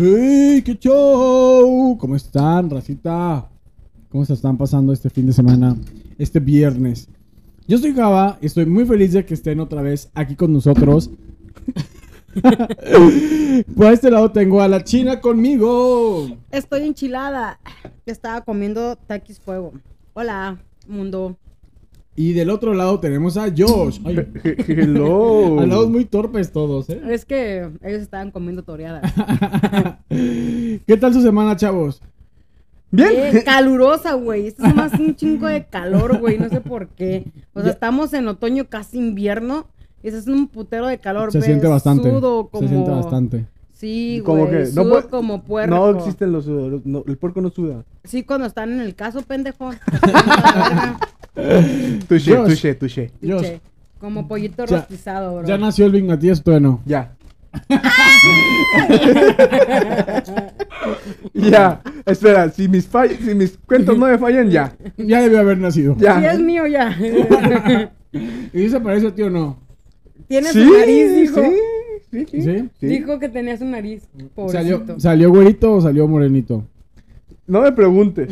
¡Hey! ¡Qué show! ¿Cómo están, racita? ¿Cómo se están pasando este fin de semana? Este viernes. Yo soy Java y estoy muy feliz de que estén otra vez aquí con nosotros. Por este lado tengo a la China conmigo. Estoy enchilada. Estaba comiendo taquis fuego. Hola, mundo. Y del otro lado tenemos a Josh. Ay, Hello. Andamos muy torpes todos, ¿eh? Es que ellos estaban comiendo toreadas. ¿Qué tal su semana, chavos? Bien. Bien calurosa, güey. Esto es más un chingo de calor, güey. No sé por qué. O sea, Ya. estamos en otoño, casi invierno. Y eso es un putero de calor. Se siente bastante. Sudo como... Se siente bastante. Sí, Como güey. que no sudo como puerco. No existen los sudores. no, el puerco no suda. Sí, cuando están en el caso, pendejo. Touché, touché, touché. Como pollito Ya- rostizado, bro. ¿Ya nació el Big Matías? Todavía no. Ya. ya. Espera, si mis, fall- si mis cuentos no me fallan, ya. Ya debió haber nacido. Ya. Sí, es mío ya. ¿Y dice parece a ti o no? Tiene Sí, su nariz, dijo. Sí, sí, sí. ¿Sí? Sí. Dijo que tenía su nariz. ¿Salió, Pobrecito. ¿Salió güerito o salió morenito? No me preguntes.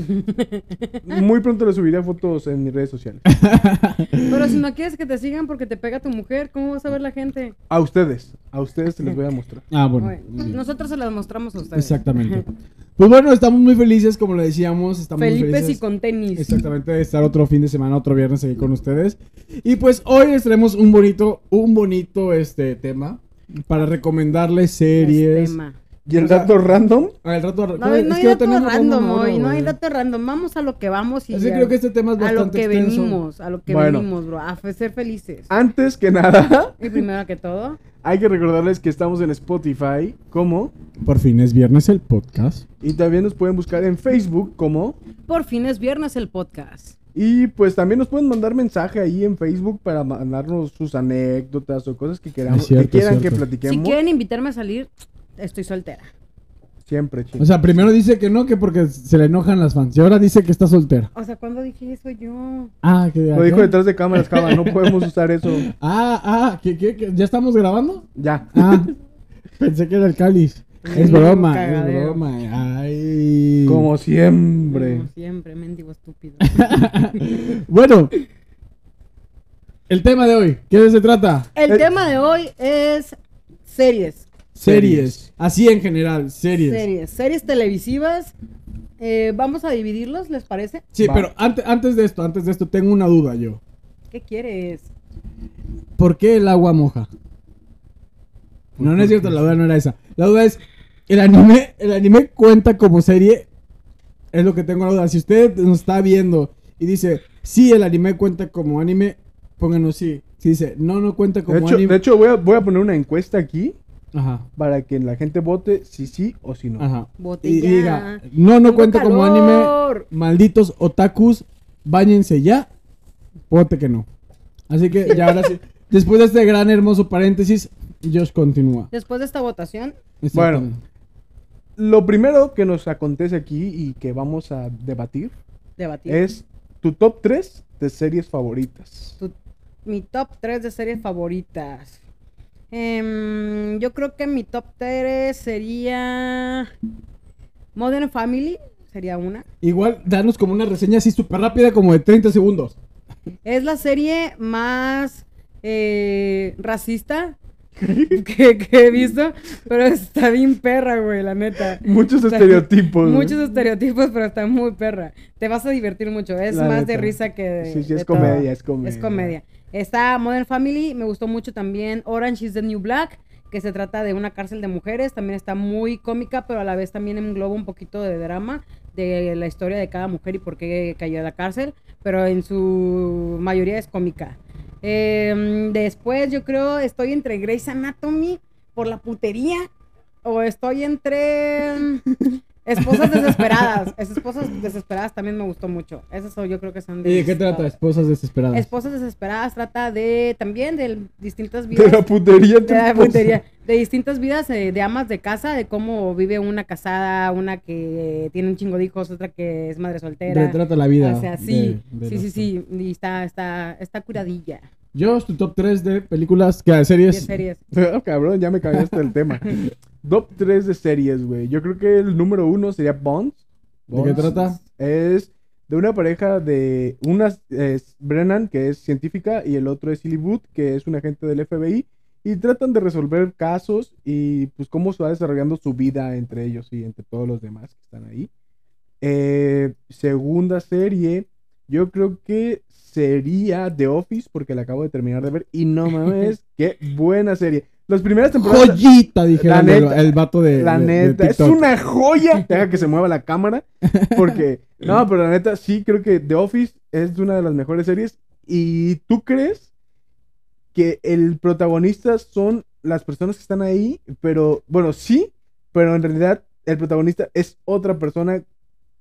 Muy pronto le subiré fotos en mis redes sociales. Pero si no quieres que te sigan porque te pega tu mujer, ¿cómo vas a ver la gente? A ustedes. A ustedes se les voy a mostrar. Ah, bueno. Nosotros se las mostramos a ustedes. Exactamente. Pues bueno, estamos muy felices, como le decíamos. Estamos muy Felipe felices. y con tenis. Exactamente, de estar otro fin de semana, otro viernes aquí con ustedes. Y pues hoy les traemos un bonito, un bonito este tema para recomendarles series. Tema. ¿Y el O sea, dato random? Ah, el rato No, hay- no es hay que dato random hoy, no hay dato random. Vamos a lo que vamos y ya. creo que este tema es a lo bastante que extenso. venimos, a lo que Bueno. venimos, bro. A ser felices. Antes que nada, Y primero que todo, hay que recordarles que estamos en Spotify como Por fin es viernes el podcast. y también nos pueden buscar en Facebook como por fin es viernes el podcast. y pues también nos pueden mandar mensaje ahí en Facebook para mandarnos sus anécdotas o cosas que queramos cierto, que quieran que platiquemos. Si quieren invitarme a salir, estoy soltera. Siempre, chicos. O sea, primero dice que no, que porque se le enojan las fans. Y ahora dice que está soltera. O sea, ¿cuándo dije eso yo? Ah, que Lo dijo detrás de cámaras, Java, no podemos usar eso. Ah, ah, ¿qué, qué, qué? ¿ya estamos grabando? Ya. Ah, pensé que era el cáliz. Es broma, es broma. Ay. Como siempre. Como siempre, mendigo estúpido. Bueno, el tema de hoy, ¿qué se trata? El Eh, tema de hoy es series. Series. Así en general, series. Series. Series televisivas. Eh, vamos a dividirlos, ¿les parece? Sí, Va. pero antes, antes de esto, antes de esto, tengo una duda yo. ¿Qué quieres? ¿Por qué el agua moja? No, no es cierto, la duda no era esa. La duda es, ¿el anime, el anime cuenta como serie? Es lo que tengo la duda. Si usted nos está viendo y dice, sí, el anime cuenta como anime, pónganos sí. Si dice, no, no cuenta como De hecho, anime. de hecho voy, a, voy a poner una encuesta aquí Ajá, para que la gente vote si sí o si no. ajá. Bote Y ya. diga, no, no cuenta como anime. Malditos otakus, bañense ya. Vote que no. Así que ya ahora sí. Después de este gran hermoso paréntesis, Josh continúa. Después de esta votación, Exactamente. Lo primero que nos acontece aquí y que vamos a debatir debatir. es tu top 3 de series favoritas. Tu- mi top 3 de series favoritas. Em, yo creo que mi top 3 sería Modern Family, sería una. Igual, danos como una reseña así súper rápida, como de 30 segundos. Es la serie más eh, racista que, que he visto, pero está bien perra, güey, la neta. Muchos estereotipos. güey. Muchos estereotipos, pero está muy perra. Te vas a divertir mucho. Es La más de risa que de. Sí, sí, de es todo. comedia, es comedia. Es comedia. Está Modern Family, me gustó mucho también Orange is the New Black, que se trata de una cárcel de mujeres. También está muy cómica, pero a la vez también engloba un poquito de drama de la historia de cada mujer y por qué cayó a la cárcel, pero en su mayoría es cómica. Eh, después yo creo estoy entre Grey's Anatomy por la putería o estoy entre Esposas desesperadas. Es esposas desesperadas también me gustó mucho. Esas son, yo creo que son ¿Y de qué trata? Esposas desesperadas. Esposas desesperadas trata de también de distintas De vidas. la putería. de la putería, de distintas vidas eh, de amas de casa, de cómo vive una casada, una que tiene un chingo de hijos, otra que es madre soltera. Retrata la vida. O sea, sí, de- de sí, sí, sí, y está, está, está curadilla Yo, tu top 3 de películas, que de series. series. Ah, cabrón, ya me cambiaste el tema. Top 3 de series, güey. Yo creo que el número uno sería Bonds. ¿De qué trata? Es de una pareja de. Una es Brennan, que es científica, y el otro es Silly Booth, que es un agente del FBI. Y tratan de resolver casos y pues cómo se va desarrollando su vida entre ellos y entre todos los demás que están ahí. Eh, segunda serie, yo creo que sería The Office, porque la acabo de terminar de ver. Y no mames, qué buena serie. Las primeras temporadas. Joyita, dijera La el, neta, el vato de. La de- de neta, es una joya. Deja que se mueva la cámara. Porque, no, pero la neta, sí creo que The Office es una de las mejores series. ¿Y tú crees que el protagonista son las personas que están ahí? Pero, bueno, sí, pero en realidad el protagonista es otra persona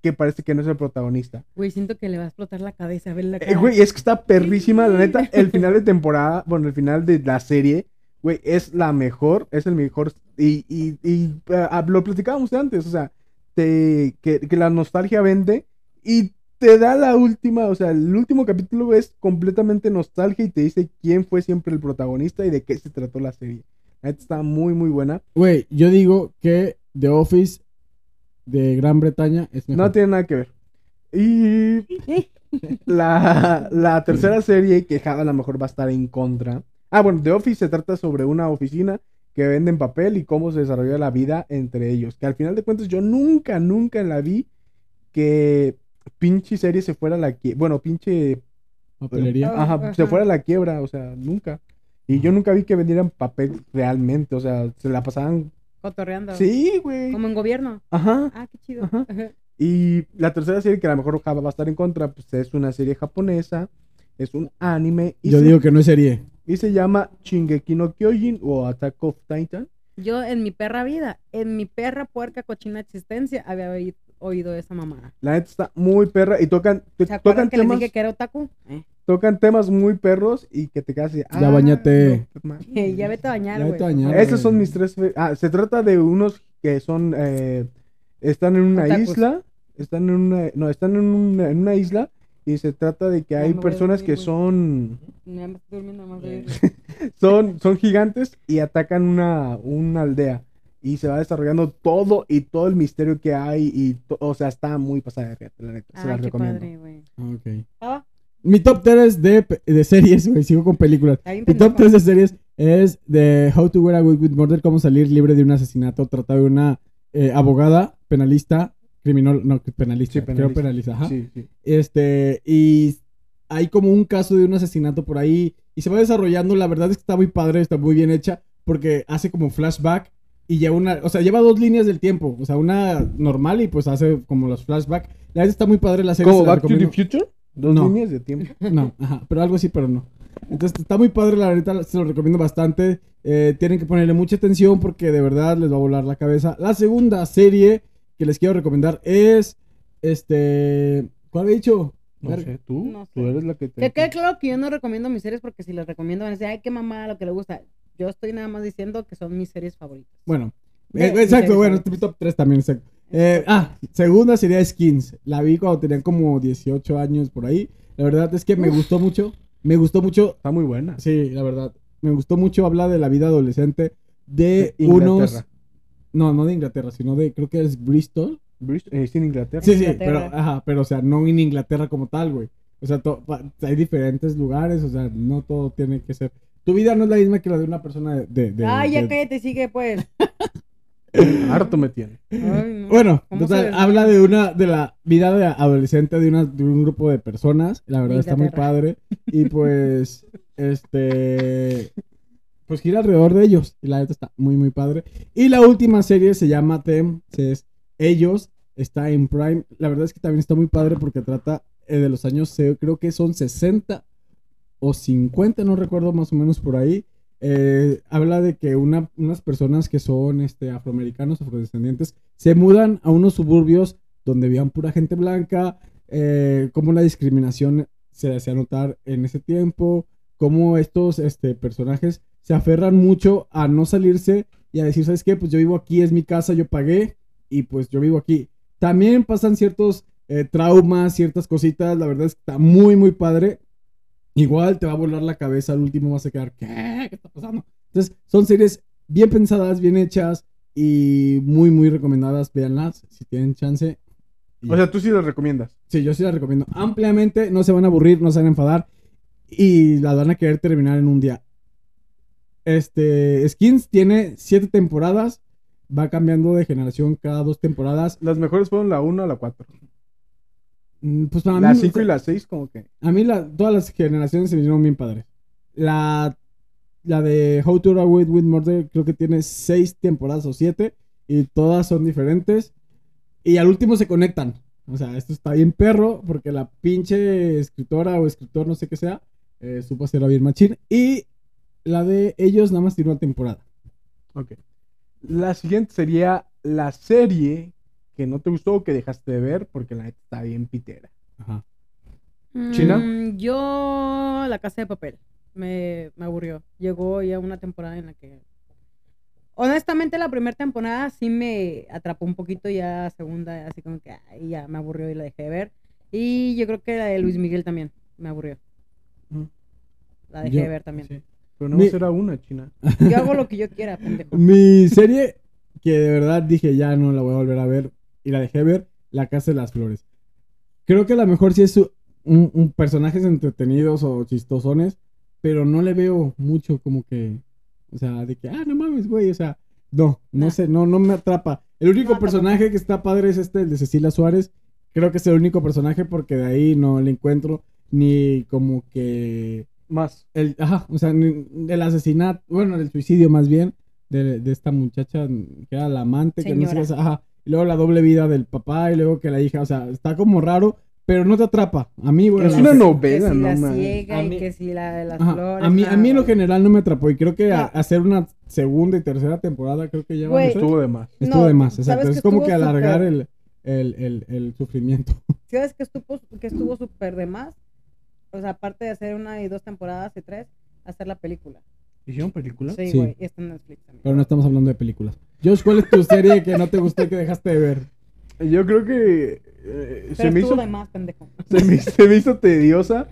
que parece que no es el protagonista. Güey, siento que le va a explotar la cabeza a ver la Eh, cara. güey, es que está perrísima, la neta. El final de temporada, bueno, el final de la serie, güey, es la mejor, es el mejor. Y, y, y, ah, lo platicábamos antes, o sea, te, que, que la nostalgia vende y te da la última, o sea, el último capítulo es completamente nostalgia y te dice quién fue siempre el protagonista y de qué se trató la serie. Está muy, muy buena. Güey, yo digo que The Office de Gran Bretaña es mejor. No tiene nada que ver. Y la, la tercera serie que Java a lo mejor va a estar en contra. Ah, bueno, The Office se trata sobre una oficina que venden papel y cómo se desarrolla la vida entre ellos. Que al final de cuentas yo nunca, nunca la vi que pinche serie se fuera a la quiebra. Bueno, pinche... Papelería. Ajá, ajá. se fuera a la quiebra, o sea, nunca. Y yo nunca vi que vendieran papel realmente, o sea, se la pasaban... Cotorreando. Sí, güey. Como en gobierno. Ajá. Ah, qué chido. Ajá. Y la tercera serie que a lo mejor Java va a estar en contra, pues es una serie japonesa, es un anime y, Yo se, digo que no es serie. Y se llama Shingeki no Kyojin o Attack of Titan. Yo en mi perra vida, en mi perra puerca cochina existencia, había oí- oído esa mamada. La neta está muy perra y tocan, te- ¿Se acuerdan tocan, que les temas, dije que era otaku? Eh. tocan temas muy perros y que te quedas así, Ya bañate. no, ya vete a bañar, Ya güey. vete a bañar. Esos son mis tres. fe- Ah, se trata de unos que son. eh, están en una Otakus. isla. Están en una. No, están en una, en una isla. Y se trata de que hay personas dormir, que güey. son. Me durmiendo más de son, son gigantes y atacan una, una aldea. Y se va desarrollando todo y todo el misterio que hay. Y to- o sea, está muy pasada de la neta. se Ah, las recomiendo. padre, güey. Ok. Ah, Mi top 3 de, de series, güey. Sigo con películas. Mi top pendejo. 3 de series es de How to Wear a with Murder, cómo salir libre de un asesinato, tratado de una eh, abogada, penalista, criminal, no, penalista, Sí, creo penalista. penalista, ajá. Sí, sí. Este, y hay como un caso de un asesinato por ahí y se va desarrollando, la verdad es que está muy padre, está muy bien hecha, porque hace como flashback y lleva una, o sea, lleva dos líneas del tiempo, o sea, una normal y pues hace como los flashback. La verdad está muy padre la serie. ¿Como Back to the. Future? Dos No. líneas de tiempo. No, ajá, pero algo así, pero no. Entonces está muy padre, la verdad, se lo recomiendo bastante. Eh, tienen que ponerle mucha atención porque de verdad les va a volar la cabeza. La segunda serie que les quiero recomendar es, este, ¿cuál he dicho? No sé, tú. No Tú sé. eres la que te. Que quede claro que yo no recomiendo mis series porque si las recomiendo van a decir, ay, qué mamá, lo que le gusta. Yo estoy nada más diciendo que son mis series favoritas. Bueno, De- eh, exacto, bueno, favoritas. mi top 3 también, exacto. Eh, ah, segunda sería Skins. La vi cuando tenían como 18 años por ahí. La verdad es que me gustó mucho. Me gustó mucho. Está muy buena. Sí, la verdad. Me gustó mucho hablar de la vida adolescente de Inglaterra. unos. No, no de Inglaterra, sino de. Creo que es Bristol. Brist- eh, es en Inglaterra. Sí, sí, pero, ajá, pero, o sea, no en Inglaterra como tal, güey. O sea, to- pa- hay diferentes lugares, o sea, no todo tiene que ser. Tu vida no es la misma que la de una persona de. de- de- ay, ya de- cállate, sigue pues. Harto me tiene. Ay, no. Bueno, habla de una, de la vida de adolescente de, una, de un grupo de personas. La verdad está muy padre. Y pues, este, pues gira alrededor de ellos. Y la neta está muy, muy padre. Y la última serie se llama Them, es Ellos, está en Prime. La verdad es que también está muy padre porque trata eh, de los años, creo que son 60 o 50, no recuerdo más o menos por ahí. Eh, habla de que una- unas personas que son este, afroamericanos, afrodescendientes, se mudan a unos suburbios donde vivían pura gente blanca, eh, cómo la discriminación se hacía notar en ese tiempo, cómo estos este, personajes se aferran mucho a no salirse y a decir, ¿sabes qué? Pues yo vivo aquí, es mi casa, yo pagué y pues yo vivo aquí. También pasan ciertos eh, traumas, ciertas cositas, la verdad es que está muy, muy padre. Igual te va a volar la cabeza, al último vas a quedar, ¿qué? ¿Qué está pasando? Entonces, son series bien pensadas, bien hechas, Y muy, muy recomendadas, véanlas si tienen chance. Y- O sea, tú sí lo recomiendas. sí, yo sí las recomiendo ampliamente. No se van a aburrir, no se van a enfadar. Y las van a querer terminar en un día. Este, Skins tiene siete temporadas. Va cambiando de generación cada dos temporadas. Las mejores fueron la 1 a la 4. Mm, Pues para La mí, 5 y la 6 como que... a mí la- todas las generaciones se me hicieron bien padres. La, la de How to Avoid with Murder creo que tiene seis temporadas o siete. Y todas son diferentes. Y al último se conectan. O sea, esto está bien perro porque la pinche escritora o escritor, no sé qué sea, eh, supo hacerla bien machín. Y la de ellos nada más tiene una temporada. Ok. La siguiente sería la serie que no te gustó o que dejaste de ver porque la neta está bien pitera. Ajá. ¿China? Mm, yo, La Casa de Papel. Me, me aburrió. Llegó ya una temporada en la que. Honestamente, la primera temporada sí me atrapó un poquito. Ya segunda, así como que ay, ya me aburrió y la dejé de ver. Y yo creo que la de Luis Miguel también me aburrió. Ujú. La dejé Yo- de ver también. sí. Pero no Mi- será una, China. Yo hago lo que yo quiera, pendejo. Mi serie que de verdad dije ya no la voy a volver a ver y la dejé ver, La Casa de las Flores. Creo que a lo mejor sí es su- un, un personajes entretenidos o chistosones, pero no le veo mucho como que, o sea, de que, ah, no mames, güey, o sea, no, no Nah. sé, no, no me atrapa. El único No, personaje que está padre es este, el de Cecilia Suárez. Creo que es el único personaje porque de ahí no le encuentro ni como que Más. el, ajá, o sea, el asesinato, bueno, el suicidio más bien, de, de esta muchacha que era la amante, que no sé qué, Señora. ajá, y luego la doble vida del papá, y luego que la hija, o sea, está como raro, pero no te atrapa. A mí, bueno, Es no una sé. novela, que si no la ciega A y mí- que si la de las Ajá, flores. a mí, a mí en lo general no me atrapó, y creo que a- No. hacer una segunda y tercera temporada, creo que ya Güey. Estuvo de más. estuvo No, de más, ¿sabes exacto, es como que alargar el, el, el, el sufrimiento. ¿Sabes que estuvo que estuvo súper de más? O sea, aparte de hacer una y dos temporadas y tres, hacer la película. ¿Hicieron película? Sí, Sí. güey, y está en Netflix también. Pero no estamos hablando de películas. Josh, ¿cuál es tu serie que no te gustó y que dejaste de ver? Yo creo que eh, se, me hizo, de más, pendejo. se, me, se me hizo tediosa.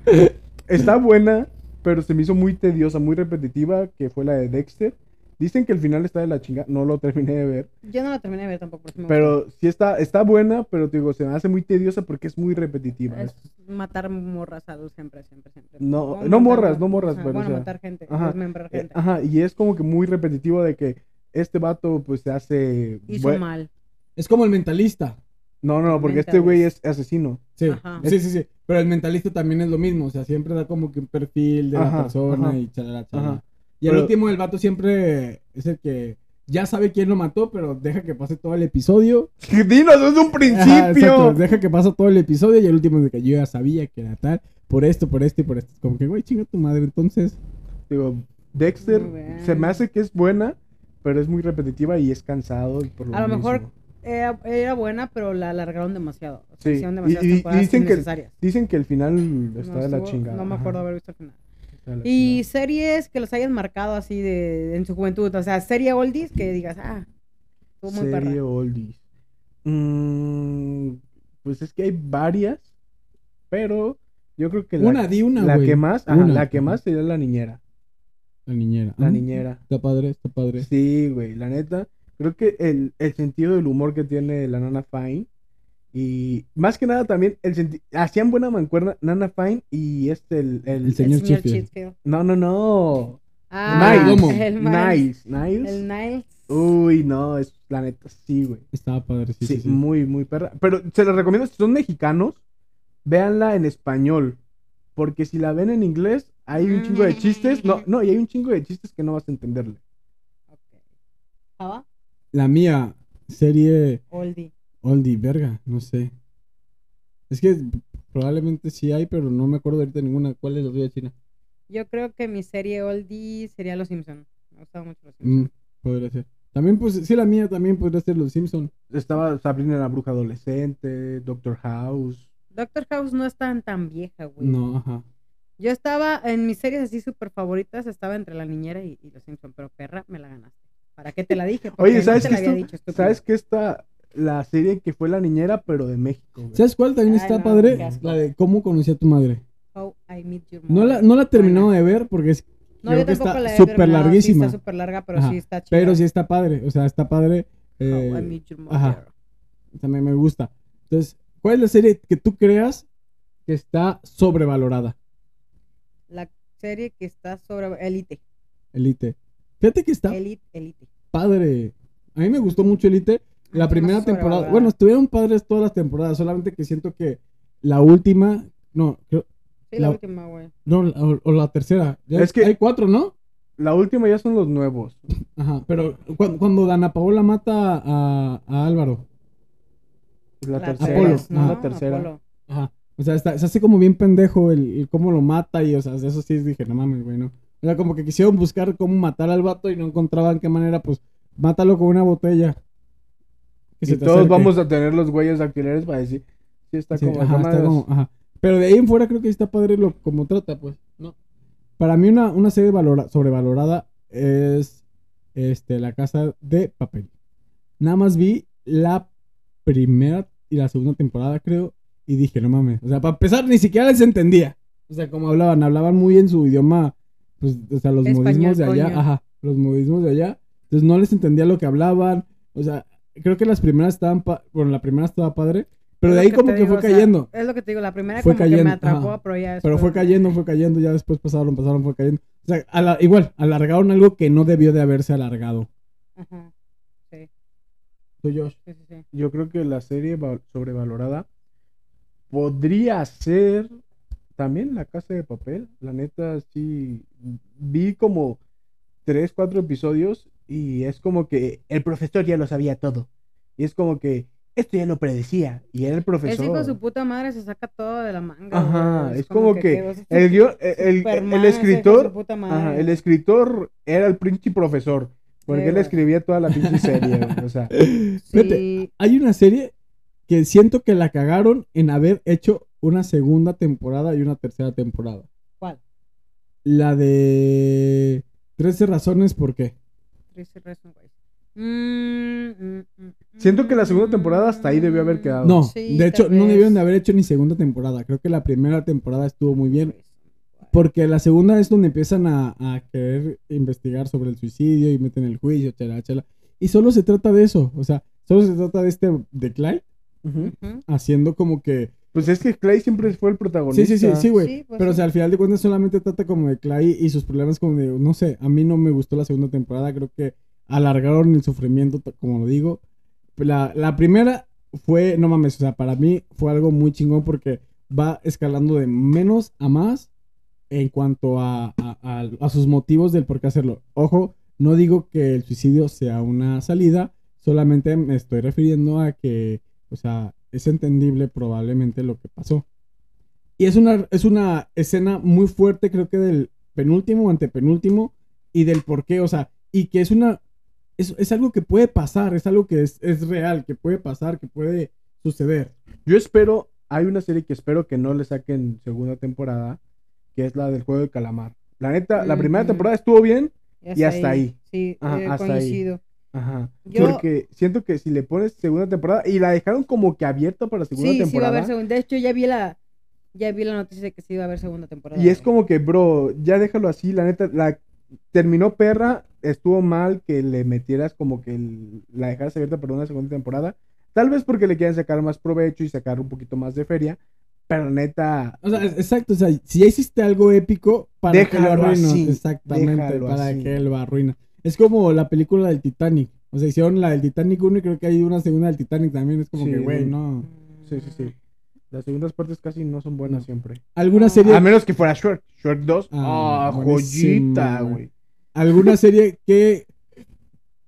Está buena, pero se me hizo muy tediosa, muy repetitiva, que fue la de Dexter. Dicen que el final está de la chinga, no lo terminé de ver. Yo no la terminé de ver tampoco. por Pero sí está, está buena, pero te digo, se me hace muy tediosa porque es muy repetitiva. Es matar morras a luz siempre, siempre, siempre. No, no morras, no morras, Ajá, pero, o Bueno, sea, matar gente, ajá, desmembrar Eh, gente. ajá, y es como que muy repetitivo de que este vato pues se hace... Hizo mal. Es como el mentalista. No, no, porque este güey es asesino. Sí, Ajá. sí, sí, sí. Pero el mentalista también es lo mismo. O sea, siempre da como que un perfil de la persona ajá. y chalala, chalala. Ajá. Y al Pero- último, el vato siempre es el que ya sabe quién lo mató, pero deja que pase todo el episodio. Dinos desde un Ajá, principio. exacto, deja que pase todo el episodio y el último es de que yo ya sabía que era tal, por esto, por esto y por esto. Como que, güey, chinga tu madre, entonces. Digo, Dexter se me hace que es buena, pero es muy repetitiva y es cansado. y por lo A lo mejor era, era buena, pero la alargaron demasiado. O sea, Sí, hicieron demasiadas y- y temporadas dicen que-. Dicen que el final está No de la estuvo- chingada. No me ajá, acuerdo haber visto el final. Y chingada. series que los hayan marcado así de en su juventud, o sea, serie oldies que digas, ah, estuvo muy perra. Serie oldies. Mm, pues es que hay varias, pero yo creo que la, Una, di una, la que más, ajá, Una. la que más sería la niñera. La niñera. La Ah, niñera. Está padre, está padre. Sí, güey, la neta. Creo que el, el sentido del humor que tiene la Nana Fine. Y más que nada también, el hacían buena mancuerna Nana Fine y este, el... el- El señor Chiffield. Chitfield. no, no, no. Ah, Niles. ¿Cómo? el. Nice, Niles. El Niles. Uy, no, es la neta, sí, güey. Estaba padre, sí, Sí, sí. sí. muy, muy perra. Pero se los recomiendo, si son mexicanos, véanla en español. Porque si la ven en inglés, hay un chingo de chistes. No, no, y hay un chingo de chistes que no vas a entenderle. Ok. ¿Java? La mía, serie Oldie. Oldie, verga, no sé. Es que probablemente sí hay, pero no me acuerdo ahorita ninguna. ¿Cuál es la tuya, China? Yo creo que mi serie oldie sería Los Simpsons. Me gustaba mucho Los Mm, Simpsons. podría ser. También, pues, sí, la mía también podría ser Los Simpson. Estaba Sabrina la bruja adolescente, Doctor House. Doctor House no es tan tan vieja, güey. No, ajá. Yo estaba en mis series así súper favoritas, estaba entre La Niñera y, y Los Simpsons, pero perra, me la ganaste. ¿Para qué te la dije? Porque Oye, no ¿sabes te qué esto- dicho. ¿Sabes qué está la serie que fue la niñera, pero de México? güey? ¿Sabes cuál también Ay, está no, padre? La de cómo conocí a tu madre. How I Met Your No la, Mother. no la he terminado de ver porque es- No, creo yo que está la terminado, larguísima. Sí, está súper larga, pero Ajá, sí está chida. Pero sí está padre, o sea, está padre. How eh, I Met Your ajá. Mother. también me gusta. Entonces, ¿cuál es la serie que tú creas que está sobrevalorada? La serie que está sobre Elite. Elite. Fíjate que está Elite, Elite. padre. A mí me gustó mucho Elite. La primera temporada. Bueno, estuvieron padres todas las temporadas, solamente que siento que la última. No, creo- Sí, la La- última, güey. no, la- o, o la tercera. Ya Es que- hay cuatro, ¿no? La última ya son los nuevos. Ajá, pero cu- cuando Dana Paola mata a, a Álvaro. La, La tercera. Apolo, es ¿no? la tercera. Apolo. Ajá. O sea, está, se hace como bien pendejo el, el cómo lo mata y, o sea, eso sí dije, no mames, güey, no. O sea, como que quisieron buscar cómo matar al vato y no encontraban qué manera, pues, mátalo con una botella. Y todos acerque. vamos a tener los güeyes dactilares para decir. Sí, está Sí, como. ajá, está como- ajá. Pero de ahí en fuera creo que está padre lo como trata, pues, ¿no? Para mí una, una serie valora- sobrevalorada es este, La Casa de Papel. Nada más vi la primera y la segunda temporada, creo, y dije, no mames. O sea, para empezar, ni siquiera les entendía. O sea, como hablaban, hablaban muy en su idioma, pues, o sea, los Español, modismos de allá, coño. ajá, los modismos de allá. Entonces no les entendía lo que hablaban. O sea, creo que las primeras estaban, pa- bueno, la primera estaba padre, pero Es de ahí como que digo, fue o sea, cayendo. es lo que te digo, la primera Fue como que cayendo, me atrapó, ajá. pero ya Pero fue después- cayendo, fue cayendo, ya después pasaron, pasaron, fue cayendo. O sea, a la- igual, alargaron algo que no debió de haberse alargado. Ajá. Sí, Josh. sí, sí, sí. Yo creo que la serie va- sobrevalorada podría ser también La Casa de Papel. La neta, sí. Vi como tres, cuatro episodios y es como que el profesor ya lo sabía todo. Y es como que esto ya lo predecía. Y era el profesor. hijo de su puta madre se saca todo de la manga. Ajá, es como que el el- el- el escritor- su puta madre, Ajá, el escritor era el príncipe profesor. Porque Sí, él escribía toda la pinche serie, O sea, Fíjate, hay una serie que siento que la cagaron en haber hecho una segunda temporada y una tercera temporada. ¿cuál? La de 13 razones por qué. Tracy Reason, güey. Mm, mm, mm, Siento que la segunda temporada hasta ahí debió haber quedado. No, Sí, de hecho, no debieron de haber hecho ni segunda temporada. Creo que la primera temporada estuvo muy bien. Porque la segunda es donde empiezan a, a querer investigar sobre el suicidio y meten el juicio, chala, chala. Y solo se trata de eso. O sea, solo se trata de este, de Clyde, haciendo como que... Pues es que Clay siempre fue el protagonista. Sí, sí, sí, sí, güey. Sí, pues Pero, o sea, al final de cuentas solamente trata como de Clyde y sus problemas como de, no sé, a mí no me gustó la segunda temporada. Creo que alargaron el sufrimiento, como lo digo. La, la primera fue, no mames, o sea, para mí fue algo muy chingón porque va escalando de menos a más en cuanto a, a- a- a sus motivos del por qué hacerlo. Ojo, no digo que el suicidio sea una salida, solamente me estoy refiriendo a que, o sea, es entendible probablemente lo que pasó. Y es una, es una escena muy fuerte, creo que del penúltimo o antepenúltimo, y del por qué, o sea, y que es una, es, es algo que puede pasar, es algo que es, es real, que puede pasar, que puede suceder. Yo espero, hay una serie que espero que no le saquen segunda temporada, que es la del juego de calamar. La neta, la primera temporada estuvo bien. y hasta ahí. Sí, Ajá, eh, hasta ahí. Ajá. Yo- Porque siento que si le pones segunda temporada y la dejaron como que abierta para segunda Sí, sí va a temporada. haber segunda. De hecho, ya vi la ya vi la noticia de que sí iba a haber segunda temporada. y es como que, bro, ya déjalo así, la neta, la terminó perra, estuvo mal que le metieras como que el- la dejaras abierta para una segunda temporada. Tal vez porque le quieran sacar más provecho y sacar un poquito más de feria. Pero neta, O sea, exacto, o sea, si ya hiciste algo épico, ¿para lo Déjalo arruinas? así, Exactamente, déjalo ¿para así. qué lo arruinas? Es como la película del Titanic. O sea, hicieron la del Titanic 1 y creo que hay una segunda del Titanic también. Es como Sí, que, güey, no. sí, sí, sí. Las segundas partes casi no son buenas No. siempre. ¿Alguna Ah. serie A menos que fuera Shrek. Shrek 2. Ah, Ah, joyita, güey. güey. ¿Alguna serie que...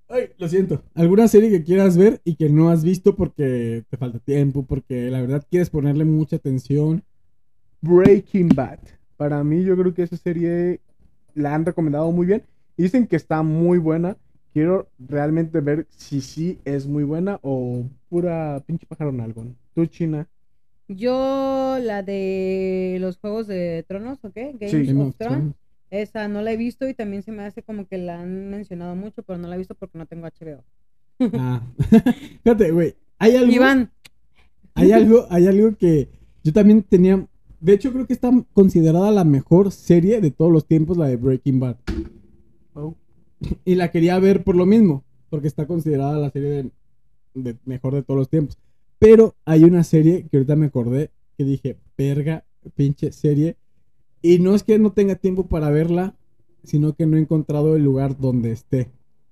Ay, lo siento. ¿Alguna serie que quieras ver y que no has visto porque te falta tiempo, porque la verdad quieres ponerle mucha atención? Breaking Bad. Para mí, yo creo que esa serie la han recomendado muy bien. Dicen que está muy buena. Quiero realmente ver si sí es muy buena o pura pinche pájaro nalgón. Tú, China. Yo la de los Juegos de Tronos, ¿o qué? Games Sí. Game of of Thrones. Thrones. Esa no la he visto y también se me hace como que la han mencionado mucho, pero no la he visto porque no tengo HBO. Ah. Fíjate, güey. Hay algo... Iván, Hay algo, hay algo que yo también tenía De hecho, creo que está considerada la mejor serie de todos los tiempos, la de Breaking Bad. Y la quería ver por lo mismo, porque está considerada la serie de, de mejor de todos los tiempos. Pero hay una serie que ahorita me acordé que dije, verga, pinche serie. Y no es que no tenga tiempo para verla, sino que no he encontrado el lugar donde esté.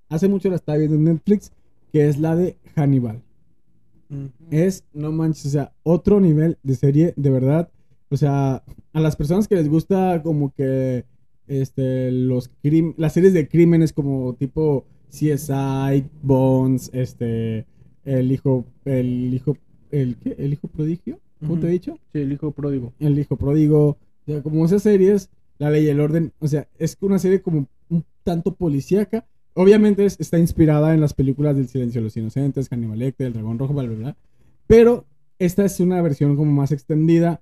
Hace mucho la estaba viendo en Netflix, que es la de Hannibal. Es, no manches, o sea, otro nivel de serie, de verdad. O sea, a las personas que les gusta como que este los las series de crímenes como tipo CSI, Bones, este el hijo el hijo el ¿qué? el hijo prodigio, ¿cómo te he dicho? Sí, el hijo pródigo. El hijo pródigo, o sea, como esas series, La Ley y el Orden, o sea, es una serie como un tanto policíaca. Obviamente es- está inspirada en las películas del Silencio de los Inocentes, Hannibal Lecter, El Dragón Rojo, bla, bla, bla. Pero esta es una versión como más extendida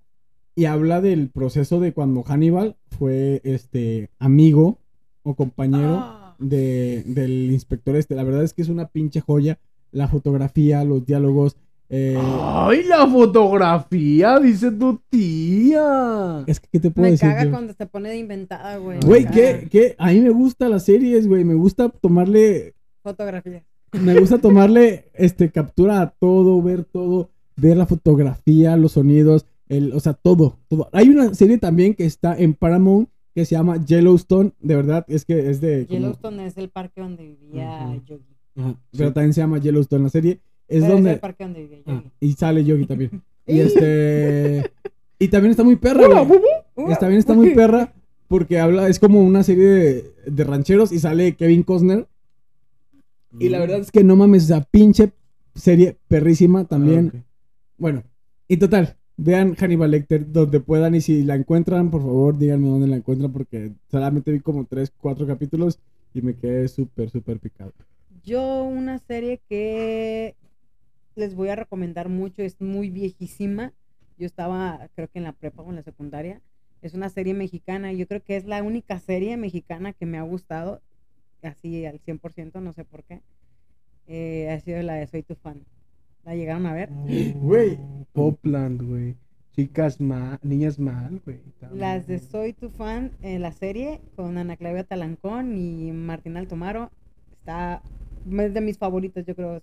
y habla del proceso de cuando Hannibal fue este amigo o compañero Ah. de, del inspector este. La verdad es que es una pinche joya. La fotografía, los diálogos. eh, ¡Ay, la fotografía! Dice tu tía. es que, ¿qué te puedo Me decir? caga yo? cuando se pone de inventada, güey. me Güey, caga. ¿qué, qué? A mí me gustan las series, güey. Me gusta tomarle. Fotografía. Me gusta tomarle este, captura a todo, ver todo, ver la fotografía, los sonidos, el, o sea, todo, todo. Hay una serie también que está en Paramount que se llama Yellowstone. De verdad, es que es de. como- Yellowstone es el parque donde vivía. Yogi. Ajá, Pero también se llama Yellowstone la serie. Es Pero donde. el parque donde vivía Ah, Yogi. y sale Yogi también. Y este. Y también está muy perra, Hola, güey. Bubu. Está bien, está muy perra. Porque habla, es como una serie de, de rancheros y sale Kevin Costner. Y la verdad es que no mames, esa pinche serie perrísima también. Ah. Bueno, y total, vean Hannibal Lecter donde puedan. Y si la encuentran, por favor, díganme dónde la encuentran. Porque solamente vi como 3, 4 capítulos y me quedé súper, súper picado. Yo una serie que les voy a recomendar mucho, es muy viejísima. Yo estaba, creo que en la prepa o en la secundaria. Es una serie mexicana. Yo creo que es la única serie mexicana que me ha gustado, así al 100%, no sé por qué. Eh, ha sido la de Soy tu fan. ¿La llegaron a ver? Güey. Popland, güey. Chicas mal, niñas mal, güey. Las de Soy tu fan, eh, la serie con Ana Claudia Talancón y Martín Altomaro, está es de mis favoritas, yo creo.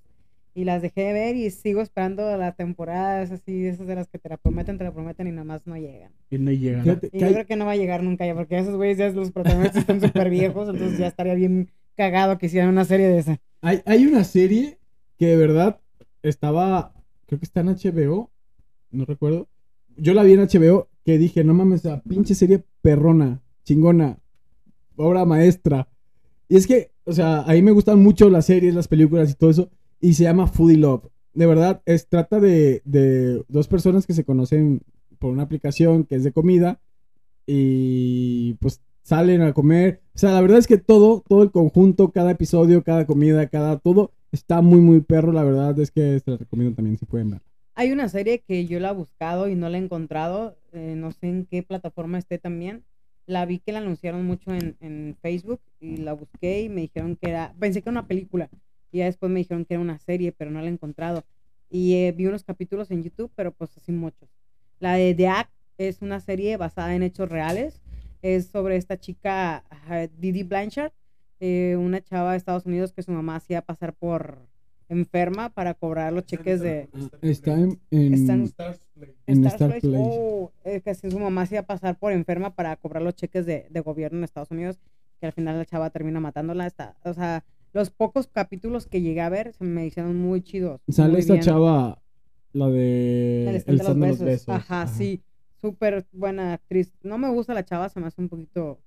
Y las dejé de ver y sigo esperando las temporadas así, esas de las que te la prometen, te la prometen y nada más no llegan. Y no llegan. Y yo hay- creo que no va a llegar nunca ya, porque esos güeyes ya los protagonistas están súper viejos, entonces ya estaría bien cagado que hicieran una serie de esa. Hay, hay una serie que de verdad estaba, creo que está en HBO, no recuerdo. Yo la vi en HBO que dije, no mames, esa pinche serie perrona, chingona, obra maestra. Y es que, o sea, a mí me gustan mucho las series, las películas y todo eso. Y se llama Foodie Love. De verdad, es, trata de, de dos personas que se conocen por una aplicación que es de comida. Y pues salen a comer. O sea, la verdad es que todo, todo el conjunto, cada episodio, cada comida, cada todo, está muy, muy perro. La verdad es que se la recomiendo también si pueden ver. Hay una serie que yo la he buscado y no la he encontrado, eh, no sé en qué plataforma esté también. La vi que la anunciaron mucho en, en Facebook y la busqué y me dijeron que era, pensé que era una película y ya después me dijeron que era una serie, pero no la he encontrado. Y eh, vi unos capítulos en YouTube, pero pues así muchos. La de The Act es una serie basada en hechos reales. Es sobre esta chica, ajá, Didi Blanchard, eh, una chava de Estados Unidos que su mamá hacía pasar por enferma para cobrar los cheques de, Está en, en, Está en- en Star Star Place, Place. oh, eh, que su mamá se iba a pasar por enferma para cobrar los cheques de, de gobierno en Estados Unidos, que al final la chava termina matándola. Está, o sea, los pocos capítulos que llegué a ver se me hicieron muy chidos. Sale muy esta bien. chava, la de El stand de los besos. Ajá, sí. Súper buena actriz. No me gusta la chava, se me hace un poquito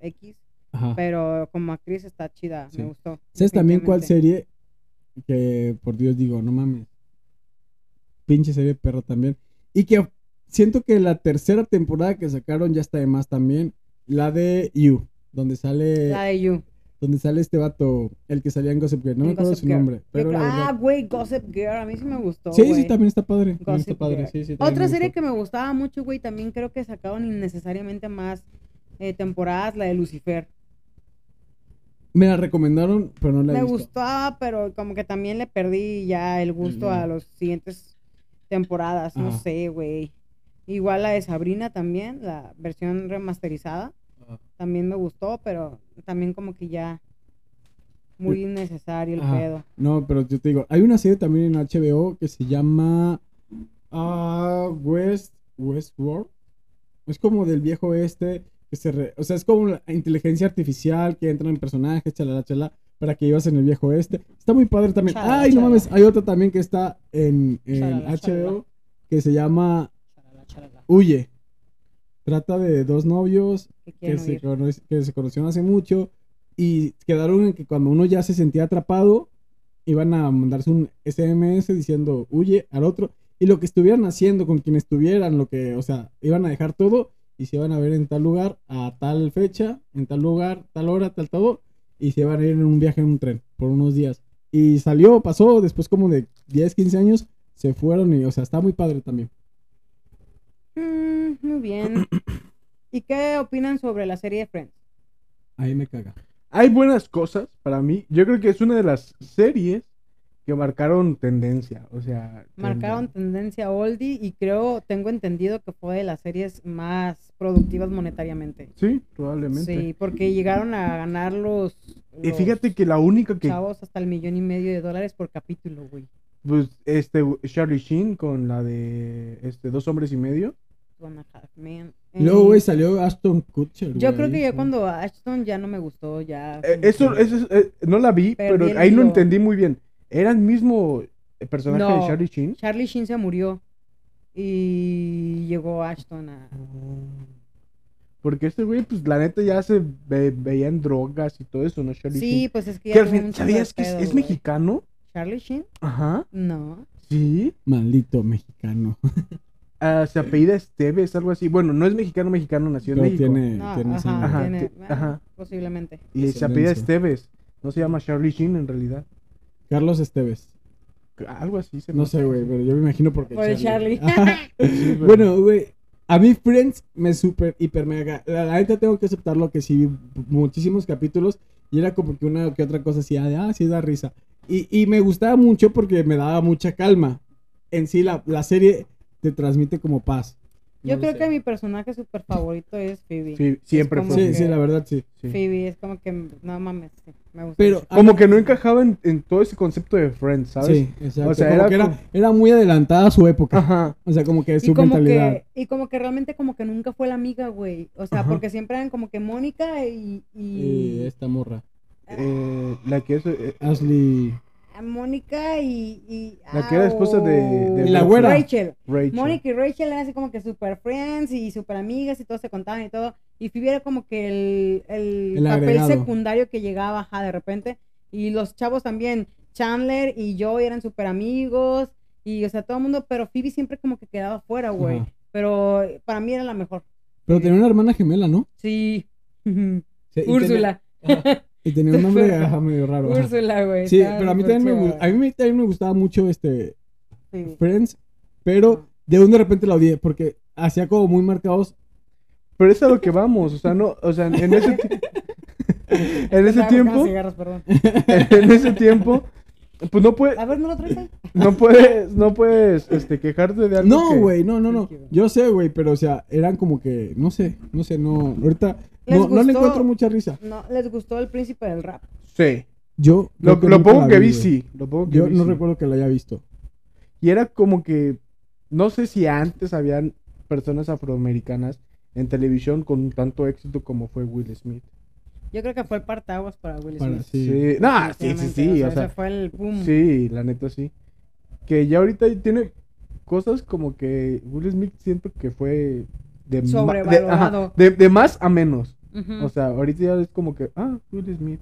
X, Ajá. pero como actriz está chida, Sí. me gustó. ¿Sabes también cuál serie? Que por Dios digo, no mames. Pinche serie perra también. Y que siento que la tercera temporada que sacaron ya está de más también. La de You. Donde sale. La de You. Donde sale este vato. El que salía en Gossip Girl. No me acuerdo Gossip su Girl. nombre. Pero ah, güey, Gossip Girl, a mí sí me gustó. Sí, sí, también está padre. También está padre. Sí, sí, Otra serie que me gustaba mucho, güey, también creo que sacaron innecesariamente más eh, temporadas, la de Lucifer. Me la recomendaron, pero no la he Me visto. gustaba, pero como que también le perdí ya el gusto a los siguientes temporadas. No Ajá. sé, güey. Igual la de Sabrina también, la versión remasterizada. También me gustó, pero también como que ya muy innecesario el Ajá. pedo. No, pero yo te digo, hay una serie también en HBO que se llama ah, West Westworld. Es como del viejo este que se re- o sea, es como la inteligencia artificial que entra en personajes, chalala, chalala, para que ibas en el viejo este. Está muy padre también. Chalala, Ay, no mames, hay otra también que está en, en Chalala, HBO que se llama. Huye. Trata de dos novios Que se, cono- que se conocieron hace mucho y quedaron en que cuando uno ya se sentía atrapado, iban a mandarse un SMS diciendo huye al otro y lo que estuvieran haciendo con quien estuvieran, lo que, o sea, iban a dejar todo y se iban a ver en tal lugar a tal fecha, en tal lugar, tal hora, tal todo y se iban a ir en un viaje en un tren por unos días. Y salió, pasó, después como de 10, 15 años, se fueron y, o sea, está muy padre también. Mm, muy bien. ¿Y qué opinan sobre la serie de Friends? Ahí me caga. Hay buenas cosas para mí. Yo creo que es una de las series que marcaron tendencia. O sea, Marcaron tenden- tendencia oldie y creo, tengo entendido que fue de las series más productivas monetariamente. Sí, probablemente. Sí, porque llegaron a ganar los, Y fíjate que la única que, chavos hasta el millón y medio de dólares por capítulo, güey. pues, este, Charlie Sheen con la de, este, Dos Hombres y Medio. Luego, Eh, güey, salió Ashton Kutcher. Yo güey, creo que ya sí. cuando Ashton ya no me gustó, ya. Eh, eso, que- eso es- eh, no la vi, Perdí pero ahí no hilo. entendí muy bien. ¿Era el mismo eh, personaje No. de Charlie Sheen? Charlie Sheen se murió y llegó Ashton a... Porque este güey, pues la neta ya se ve- veía en drogas y todo eso, ¿no? Charlie Sí, Sheen. pues es que Que ya ¿Sabías que es, mexicano? ¿Charlie Sheen? Ajá. No. Sí. Maldito mexicano. Ah, se apellida Esteves, algo así. Bueno, no es mexicano, mexicano, nació en Pero México. tiene, No, tiene ajá, sangre. Ajá, tiene- ti- ajá. Posiblemente. Y se apellida. Esteves. No se llama Charlie Sheen en realidad. Carlos Esteves. Algo así se me No sé, güey, pero yo me imagino porque. Por Charlie. Pero- bueno, güey. A mí Friends me super, hiper, mega. La, la neta tengo que aceptarlo que sí vi muchísimos capítulos y era como que una que otra cosa así, ah, de, ah, sí da risa. Y, y me gustaba mucho porque me daba mucha calma. En sí, la, la serie te transmite como paz. Yo No creo sé. que mi personaje súper favorito es Phoebe. Sí, siempre como fue. Sí, que- sí, la verdad, sí. Sí. Phoebe es como que, no mames, sí, me. Pero-. Como que no encajaba en, en todo ese concepto de Friends, ¿sabes? Sí, exacto. O sea, Como era que era, como- era muy adelantada a su época. Ajá. O sea, como que y su como mentalidad. que y como que realmente como que nunca fue la amiga, güey. O sea, Ajá. porque siempre eran como que Mónica y, y, Y esta morra. Eh, la que es. eh, Ashley. a Mónica y, y La que era esposa de- de Y la güera. Rachel. Rachel. Mónica y Rachel eran así como que super friends y super amigas y todos se contaban y todo. Y Phoebe era como que el, el, El papel agregado. secundario que llegaba ajá, de repente. Y los chavos también, Chandler y Joey eran super amigos. Y o sea, todo el mundo, pero Phoebe siempre como que quedaba fuera, güey. Ajá. Pero para mí era la mejor. Pero tenía una hermana gemela, ¿no? Sí. Sí, y Úrsula. tenía- Y tenía un nombre ajá, medio raro. Úrsula, güey. Sí, pero a mí súper también me, a mí también me gustaba mucho este. Friends, pero de un de repente la odié porque hacía como muy marcados. Pero es a lo que vamos. O sea, no. O sea, en ese, en ese tiempo. En ese tiempo. Pues no puedes. A ver, ¿no lo traes ahí? No puedes. No puedes este, quejarte de algo. No, que- güey, no, no, no. Yo sé, güey, pero o sea, eran como que, no sé, no sé, no. Ahorita ¿Les no, no le gustó? encuentro mucha risa. No, ¿les gustó el príncipe del rap? Sí. Yo Lo, lo poco que vi, sí. Lo poco que Yo vi, no sí. recuerdo que la haya visto. Y era como que. No sé si antes habían personas afroamericanas en televisión con tanto éxito como fue Will Smith. Yo creo que fue el partaguas para Will Para- Smith. sí. Sí. No, sí, sí, Definitivamente, sí. O sea, fue el boom. sí, la neta sí. Que ya ahorita tiene cosas como que Will Smith siento que fue de, de- Sobrevalorado. ajá, de, de más a menos. O sea, ahorita ya es como que, ah, Will Smith.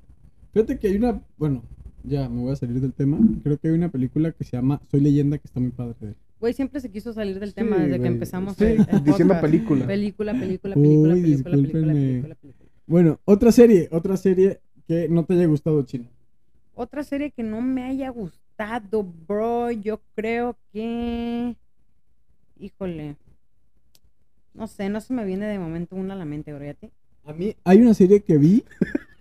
Fíjate que hay una, bueno, ya me voy a salir del tema. Creo que hay una película que se llama Soy leyenda que está muy padre. Güey, siempre se quiso salir del tema Sí, desde que empezamos Sí, el, el diciendo película. Película, película, Uy, película, película, película, película. Bueno, otra serie, otra serie que no te haya gustado, Chino. Otra serie que no me haya gustado, bro, yo creo que... Híjole. No sé, no se me viene de momento una a la mente, bro, ¿y a ti? A mí hay una serie que vi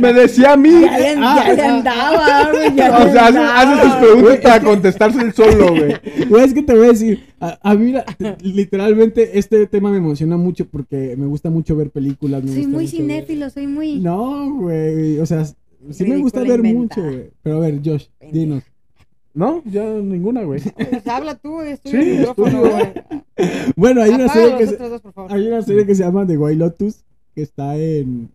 Me decía a mí. Ya le, Ah, ya le ah, andaba, güey. Ya O le sea, hace, hace sus andaba. preguntas para contestarse el solo, güey. Güey, es que te voy a decir, a, a mí la- literalmente este tema me emociona mucho porque me gusta mucho ver películas. me Soy gusta muy cinéfilo, soy muy. No, güey, o sea, sí me gusta ver mucho, güey. Pero a ver, Josh, dinos. No, ya ninguna, güey. Pues habla tú, güey. Estoy Sí, en el micrófono, estoy, güey. Bueno, hay una serie que se, dos, hay una serie que se llama The White Lotus que está en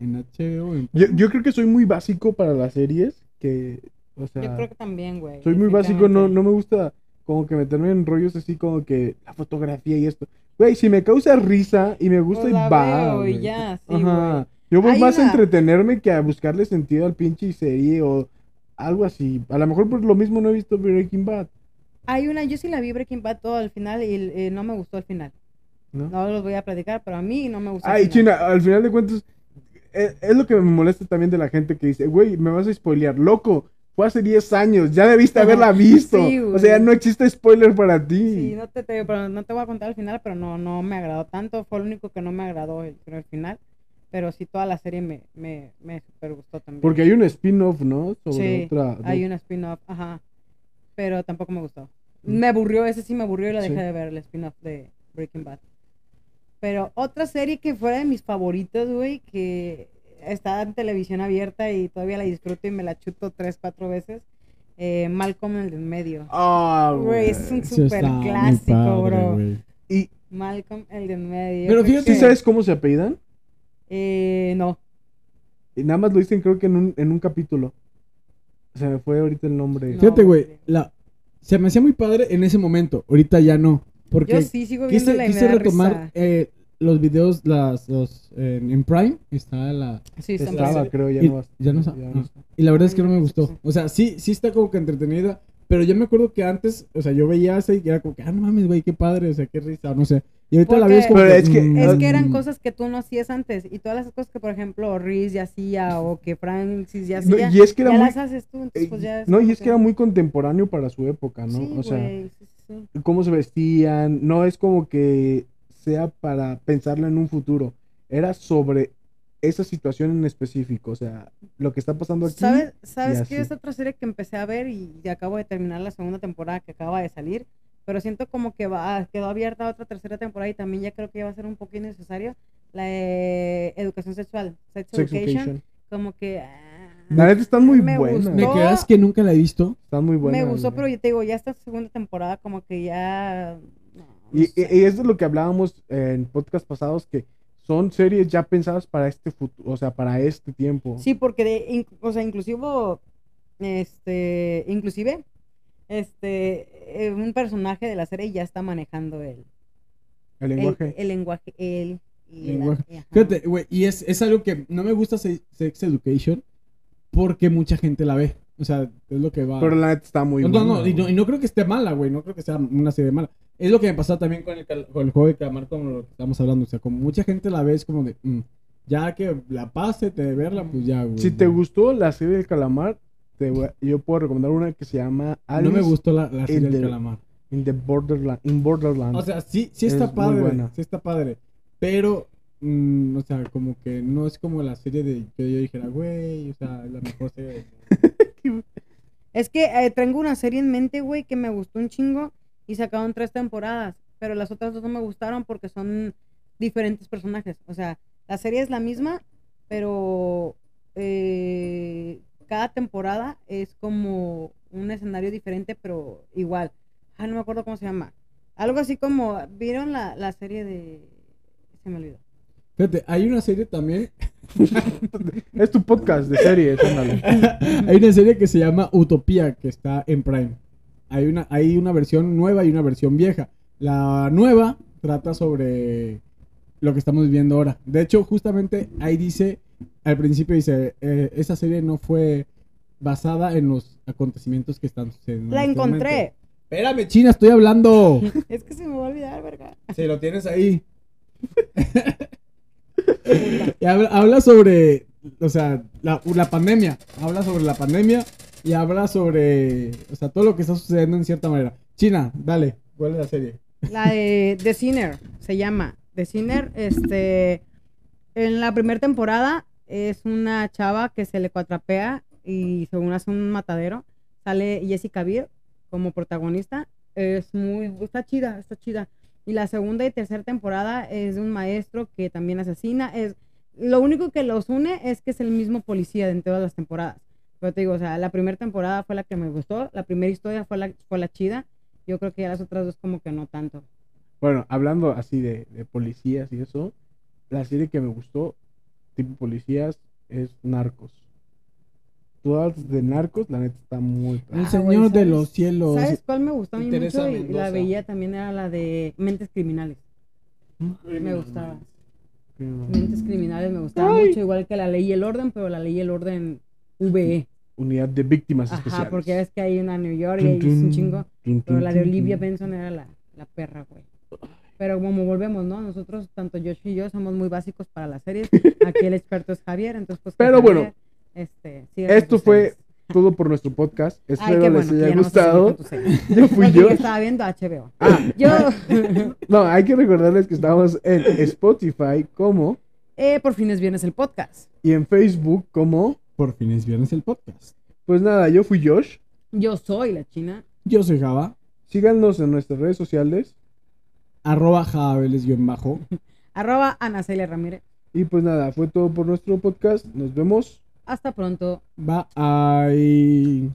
en HBO. en- Yo, yo creo que soy muy básico para las series. Que, o sea, Yo creo que también, güey. soy muy básico. No, no me gusta como que meterme en rollos así como que la fotografía y esto. Güey, si me causa risa y me gusta Pues y va. veo y güey. ya, sí, Ajá. Yo voy Hay más a entretenerme que a buscarle sentido al pinche serie o algo así. A lo mejor por lo mismo no he visto Breaking Bad. Hay una, yo sí la vi Breaking Bad todo al final y eh, no me gustó al final. ¿no? No los voy a platicar, pero a mí no me gustó. Ay. China, al final de cuentas, es, es lo que me molesta también de la gente que dice, güey, me vas a spoilear, loco, fue hace 10 años, ya debiste Ajá, haberla visto. sí, o sea, no existe spoiler para ti. Sí, no te, te- pero no te voy a contar al final, pero no, no me agradó tanto. Fue lo único que no me agradó el, el final. Pero sí, toda la serie me, me, me super gustó también. Porque hay un spin-off, ¿no? Sobre Sí, otra. hay un spin-off, ajá. Pero tampoco me gustó. Me aburrió, ese sí me aburrió y la dejé Mm. Sí. de ver, el spin-off de Breaking Bad. Pero otra serie que fuera de mis favoritos, güey, que está en televisión abierta y todavía la disfruto y me la chuto tres, cuatro veces. Eh, Malcolm el de en medio. Ah, Güey, es un super clásico, padre, bro. Y, Malcolm el de en medio. Pero fíjate- ¿sí sabes cómo se apellidan? Eh, no. Y nada más lo dicen, creo que en un, en un capítulo. Se me fue ahorita el nombre. No. Fíjate, güey, la se me hacía muy padre en ese momento, ahorita ya no, porque Yo sí sigo quise, viéndola y me quise da retomar risa. eh, los videos las los en, en Prime está la Sí, está Estaba, creo, ya y- no va. ya no Ah. Y la verdad es que no me Sí, gustó. O sea, sí, sí está como que entretenida. Pero yo me acuerdo que antes, o sea, yo veía esa y era como que, ah, no mames, güey, qué padre, o sea, qué risa, no sé. Y ahorita la Porque- ves como Pero es que- mm, Es que eran mm, cosas que tú no hacías antes. Y todas las cosas que, por ejemplo, Reese ya hacía o que Francis ya No, hacía. y es que era ya muy- las haces tú. Entonces, Eh, pues ya es no, y como es que era muy contemporáneo para su época, ¿no? Sí, o sea, güey, sí, sí, sí. cómo se vestían, no es como que sea para pensarlo en un futuro, era sobre esa situación en específico, o sea, lo que está pasando aquí. ¿Sabes, ¿sabes qué es otra serie que empecé a ver y ya acabo de terminar la segunda temporada que acaba de salir? Pero siento como que va, quedó abierta otra tercera temporada y también ya creo que ya va a ser un poco innecesario. La de educación sexual, Sex, Sex Education, Education. como que... La neta están muy me buenas. gustó. ¿Me creas que nunca la he visto? Están muy buenas. me gustó, pero yo te digo, ya esta segunda temporada como que ya... no, no Y, y- eso es lo que hablábamos en podcast pasados, que son series ya pensadas para este futuro, o sea, para este tiempo. Sí, porque de, in- o sea, inclusive, este, inclusive, este, eh, un personaje de la serie ya está manejando el, El el, lenguaje. el lenguaje, él y la- Lenguaje. y ajá. Fíjate, güey, y es, es algo que no me gusta Se- Sex Education porque mucha gente la ve. O sea, es lo que va. pero la neta está muy no, buena. no, no, y no, y no creo que esté mala, güey. No creo que sea una serie mala. Es lo que me pasó también con el, con el juego de calamar, como lo que estamos hablando. O sea, como mucha gente la ve, es como de. mm, ya que la pase de verla, pues ya, güey. Si te gustó la serie del calamar, te voy a- yo puedo recomendar una que se llama No me gustó la, la serie del calamar. in the Borderland. In Borderland. O sea, sí, sí Es está muy padre. buena. Sí está padre. Pero, mm, o sea, como que no es como la serie de que yo dijera, güey, o sea, la mejor serie. Es que eh, tengo una serie en mente, güey, que me gustó un chingo y sacaron tres temporadas, pero las otras dos no me gustaron porque son diferentes personajes. O sea, la serie es la misma, pero eh, cada temporada es como un escenario diferente, pero igual. Ah, no me acuerdo cómo se llama. Algo así como, ¿vieron la, la serie de... Se me olvidó. Fíjate, hay una serie también. Es tu podcast de series, ándale. hay una serie que se llama Utopía, que está en Prime. Hay una, hay una versión nueva y una versión vieja. La nueva trata sobre lo que estamos viviendo ahora. De hecho, justamente ahí dice, al principio dice, eh, esa serie no fue basada en los acontecimientos que están sucediendo. en La este encontré. Espérame, China, estoy hablando. Es que se me va a olvidar, verga. Si lo tienes ahí. Y habla, sobre, o sea, la, la pandemia. Habla sobre la pandemia y habla sobre, o sea, todo lo que está sucediendo en cierta manera. China, dale, ¿cuál es la serie? La de The Sinner se llama. The Sinner, este. En la primera temporada Es una chava que se le cuatrapea y según hace un matadero. Sale Jessica Biel como protagonista. Es muy, está chida, está chida. Y la segunda y tercera temporada es de un maestro que también asesina. Es, lo único que los une es que es el mismo policía en todas las temporadas. Pero te digo, o sea, la primera temporada fue la que me gustó, la primera historia fue la, fue la chida. Yo creo que ya las otras dos como que no tanto. Bueno, hablando así de, de policías y eso, la serie que me gustó, tipo policías, es Narcos. Todas de Narcos, la neta está muy... El Ah, Señor güey, de los Cielos. ¿Sabes cuál me gustó a mí mucho? Y la veía también era la de Mentes Criminales. Me gustaba. Mentes Criminales me gustaba Ay. mucho, igual que la ley y el orden, pero la ley y el orden VE. Unidad de víctimas especiales. Ajá, porque ves que hay una en New York y hay un chingo. Pero la de Olivia Benson era la, la perra, güey. Pero como volvemos, ¿no? Nosotros, tanto Josh y yo, somos muy básicos para las series. Aquí el experto es Javier, entonces pues... Pero bueno, este, Esto fue series. todo por nuestro podcast. Espero les bueno, haya no gustado. series. Yo fui yo. yo estaba viendo HBO. Ah, Yo, no, hay que recordarles que estamos en Spotify como eh, por fin es viernes el podcast. y en Facebook como. Por fin es viernes el podcast. Pues nada, yo fui Josh. Yo soy la china. Yo soy Java. Síganos en nuestras redes sociales. Arroba Jabeles guion bajo. Arroba Ana Celia Ramírez. Y pues nada, fue todo por nuestro podcast. Nos vemos. Hasta pronto. Bye.